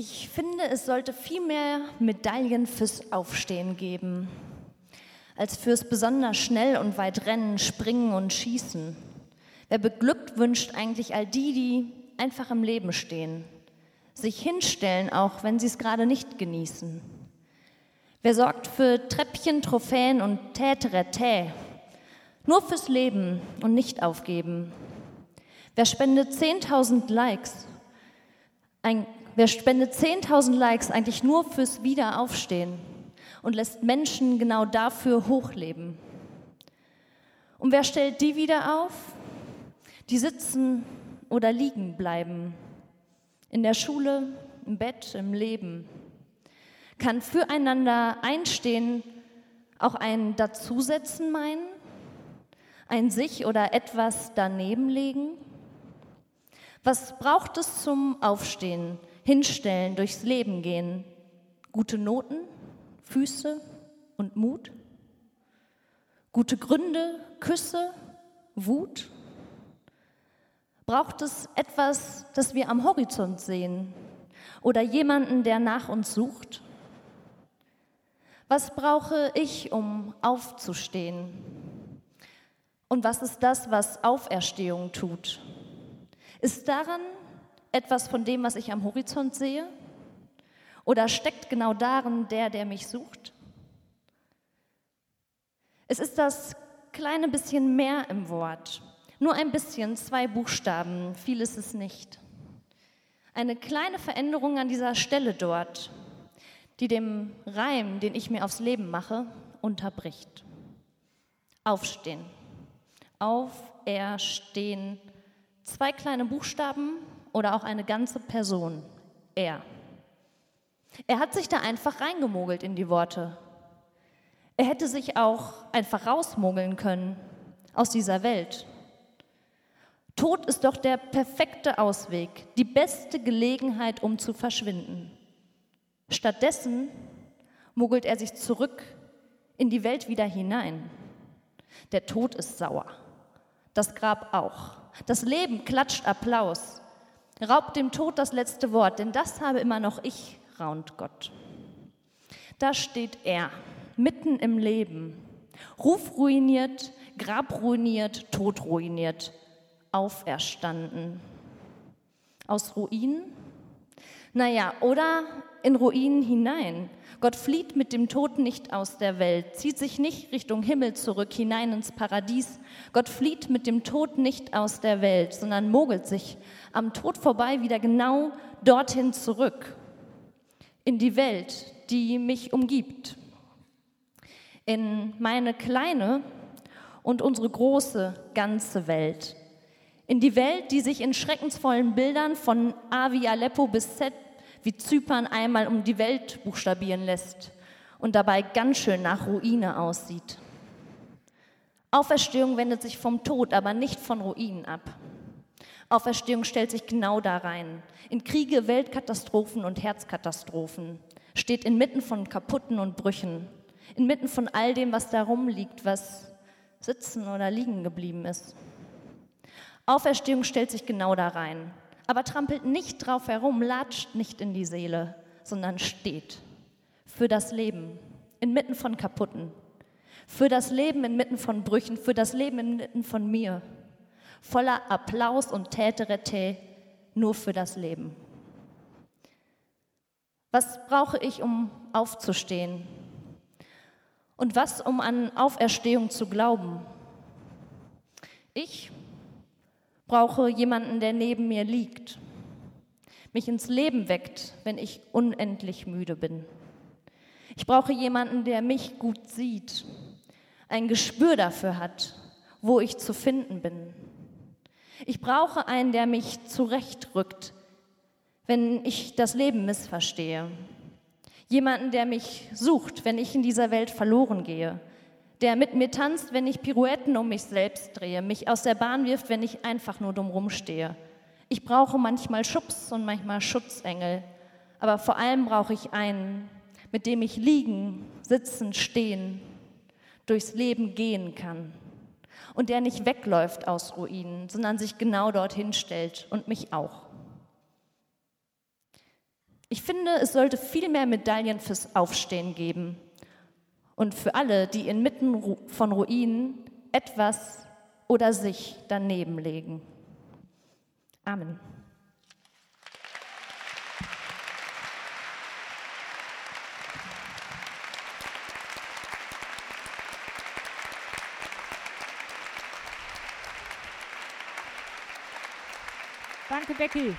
Ich finde, es sollte viel mehr Medaillen fürs Aufstehen geben, als fürs besonders schnell und weit rennen, springen und schießen. Wer beglückwünscht eigentlich all die, die einfach im Leben stehen, sich hinstellen, auch wenn sie es gerade nicht genießen? Wer sorgt für Treppchen, Trophäen und Täterä, nur fürs Leben und nicht aufgeben? Wer spendet 10.000 Likes? Ein, wer spendet 10.000 Likes eigentlich nur fürs Wiederaufstehen und lässt Menschen genau dafür hochleben? Und wer stellt die wieder auf, die sitzen oder liegen bleiben? In der Schule, im Bett, im Leben. Kann füreinander einstehen auch ein Dazusetzen meinen? Ein sich oder etwas daneben legen? Was braucht es zum Aufstehen, Hinstellen, durchs Leben gehen? Gute Noten, Füße und Mut? Gute Gründe, Küsse, Wut? Braucht es etwas, das wir am Horizont sehen? Oder jemanden, der nach uns sucht? Was brauche ich, um aufzustehen? Und was ist das, was Auferstehung tut? Ist daran etwas von dem, was ich am Horizont sehe? Oder steckt genau darin der, der mich sucht? Es ist das kleine bisschen mehr im Wort. Nur ein bisschen, zwei Buchstaben, viel ist es nicht. Eine kleine Veränderung an dieser Stelle dort, die dem Reim, den ich mir aufs Leben mache, unterbricht. Aufstehen. Auferstehen Zwei kleine Buchstaben oder auch eine ganze Person. Er. Er hat sich da einfach reingemogelt in die Worte. Er hätte sich auch einfach rausmogeln können aus dieser Welt. Tod ist doch der perfekte Ausweg, die beste Gelegenheit, um zu verschwinden. Stattdessen mogelt er sich zurück in die Welt wieder hinein. Der Tod ist sauer, das Grab auch. Das Leben klatscht Applaus. Raubt dem Tod das letzte Wort, denn das habe immer noch ich, raunt Gott. Da steht er, mitten im Leben. Ruf ruiniert, Grab ruiniert, Tod ruiniert, auferstanden. Aus Ruinen? Naja, oder in Ruinen hinein. Gott flieht mit dem Tod nicht aus der Welt, zieht sich nicht Richtung Himmel zurück, hinein ins Paradies. Gott flieht mit dem Tod nicht aus der Welt, sondern mogelt sich am Tod vorbei wieder genau dorthin zurück, in die Welt, die mich umgibt, in meine kleine und unsere große ganze Welt, in die Welt, die sich in schreckensvollen Bildern von A wie Aleppo bis Z wie Zypern einmal um die Welt buchstabieren lässt und dabei ganz schön nach Ruine aussieht. Auferstehung wendet sich vom Tod, aber nicht von Ruinen ab. Auferstehung stellt sich genau da rein. In Kriege, Weltkatastrophen und Herzkatastrophen. Steht inmitten von Kaputten und Brüchen. Inmitten von all dem, was da rumliegt, was sitzen oder liegen geblieben ist. Auferstehung stellt sich genau da rein aber trampelt nicht drauf herum, latscht nicht in die Seele, sondern steht für das Leben inmitten von Kaputten, für das Leben inmitten von Brüchen, für das Leben inmitten von mir, voller Applaus und Täterete nur für das Leben. Was brauche ich, um aufzustehen? Und was, um an Auferstehung zu glauben? Ich brauche jemanden, der neben mir liegt, mich ins Leben weckt, wenn ich unendlich müde bin. Ich brauche jemanden, der mich gut sieht, ein Gespür dafür hat, wo ich zu finden bin. Ich brauche einen, der mich zurechtrückt, wenn ich das Leben missverstehe. Jemanden, der mich sucht, wenn ich in dieser Welt verloren gehe der mit mir tanzt, wenn ich Pirouetten um mich selbst drehe, mich aus der Bahn wirft, wenn ich einfach nur dumm rumstehe. Ich brauche manchmal Schubs und manchmal Schutzengel, aber vor allem brauche ich einen, mit dem ich liegen, sitzen, stehen, durchs Leben gehen kann und der nicht wegläuft aus Ruinen, sondern sich genau dorthin stellt und mich auch. Ich finde, es sollte viel mehr Medaillen fürs Aufstehen geben und für alle, die inmitten von Ruinen etwas oder sich daneben legen. Amen. Danke, Becky.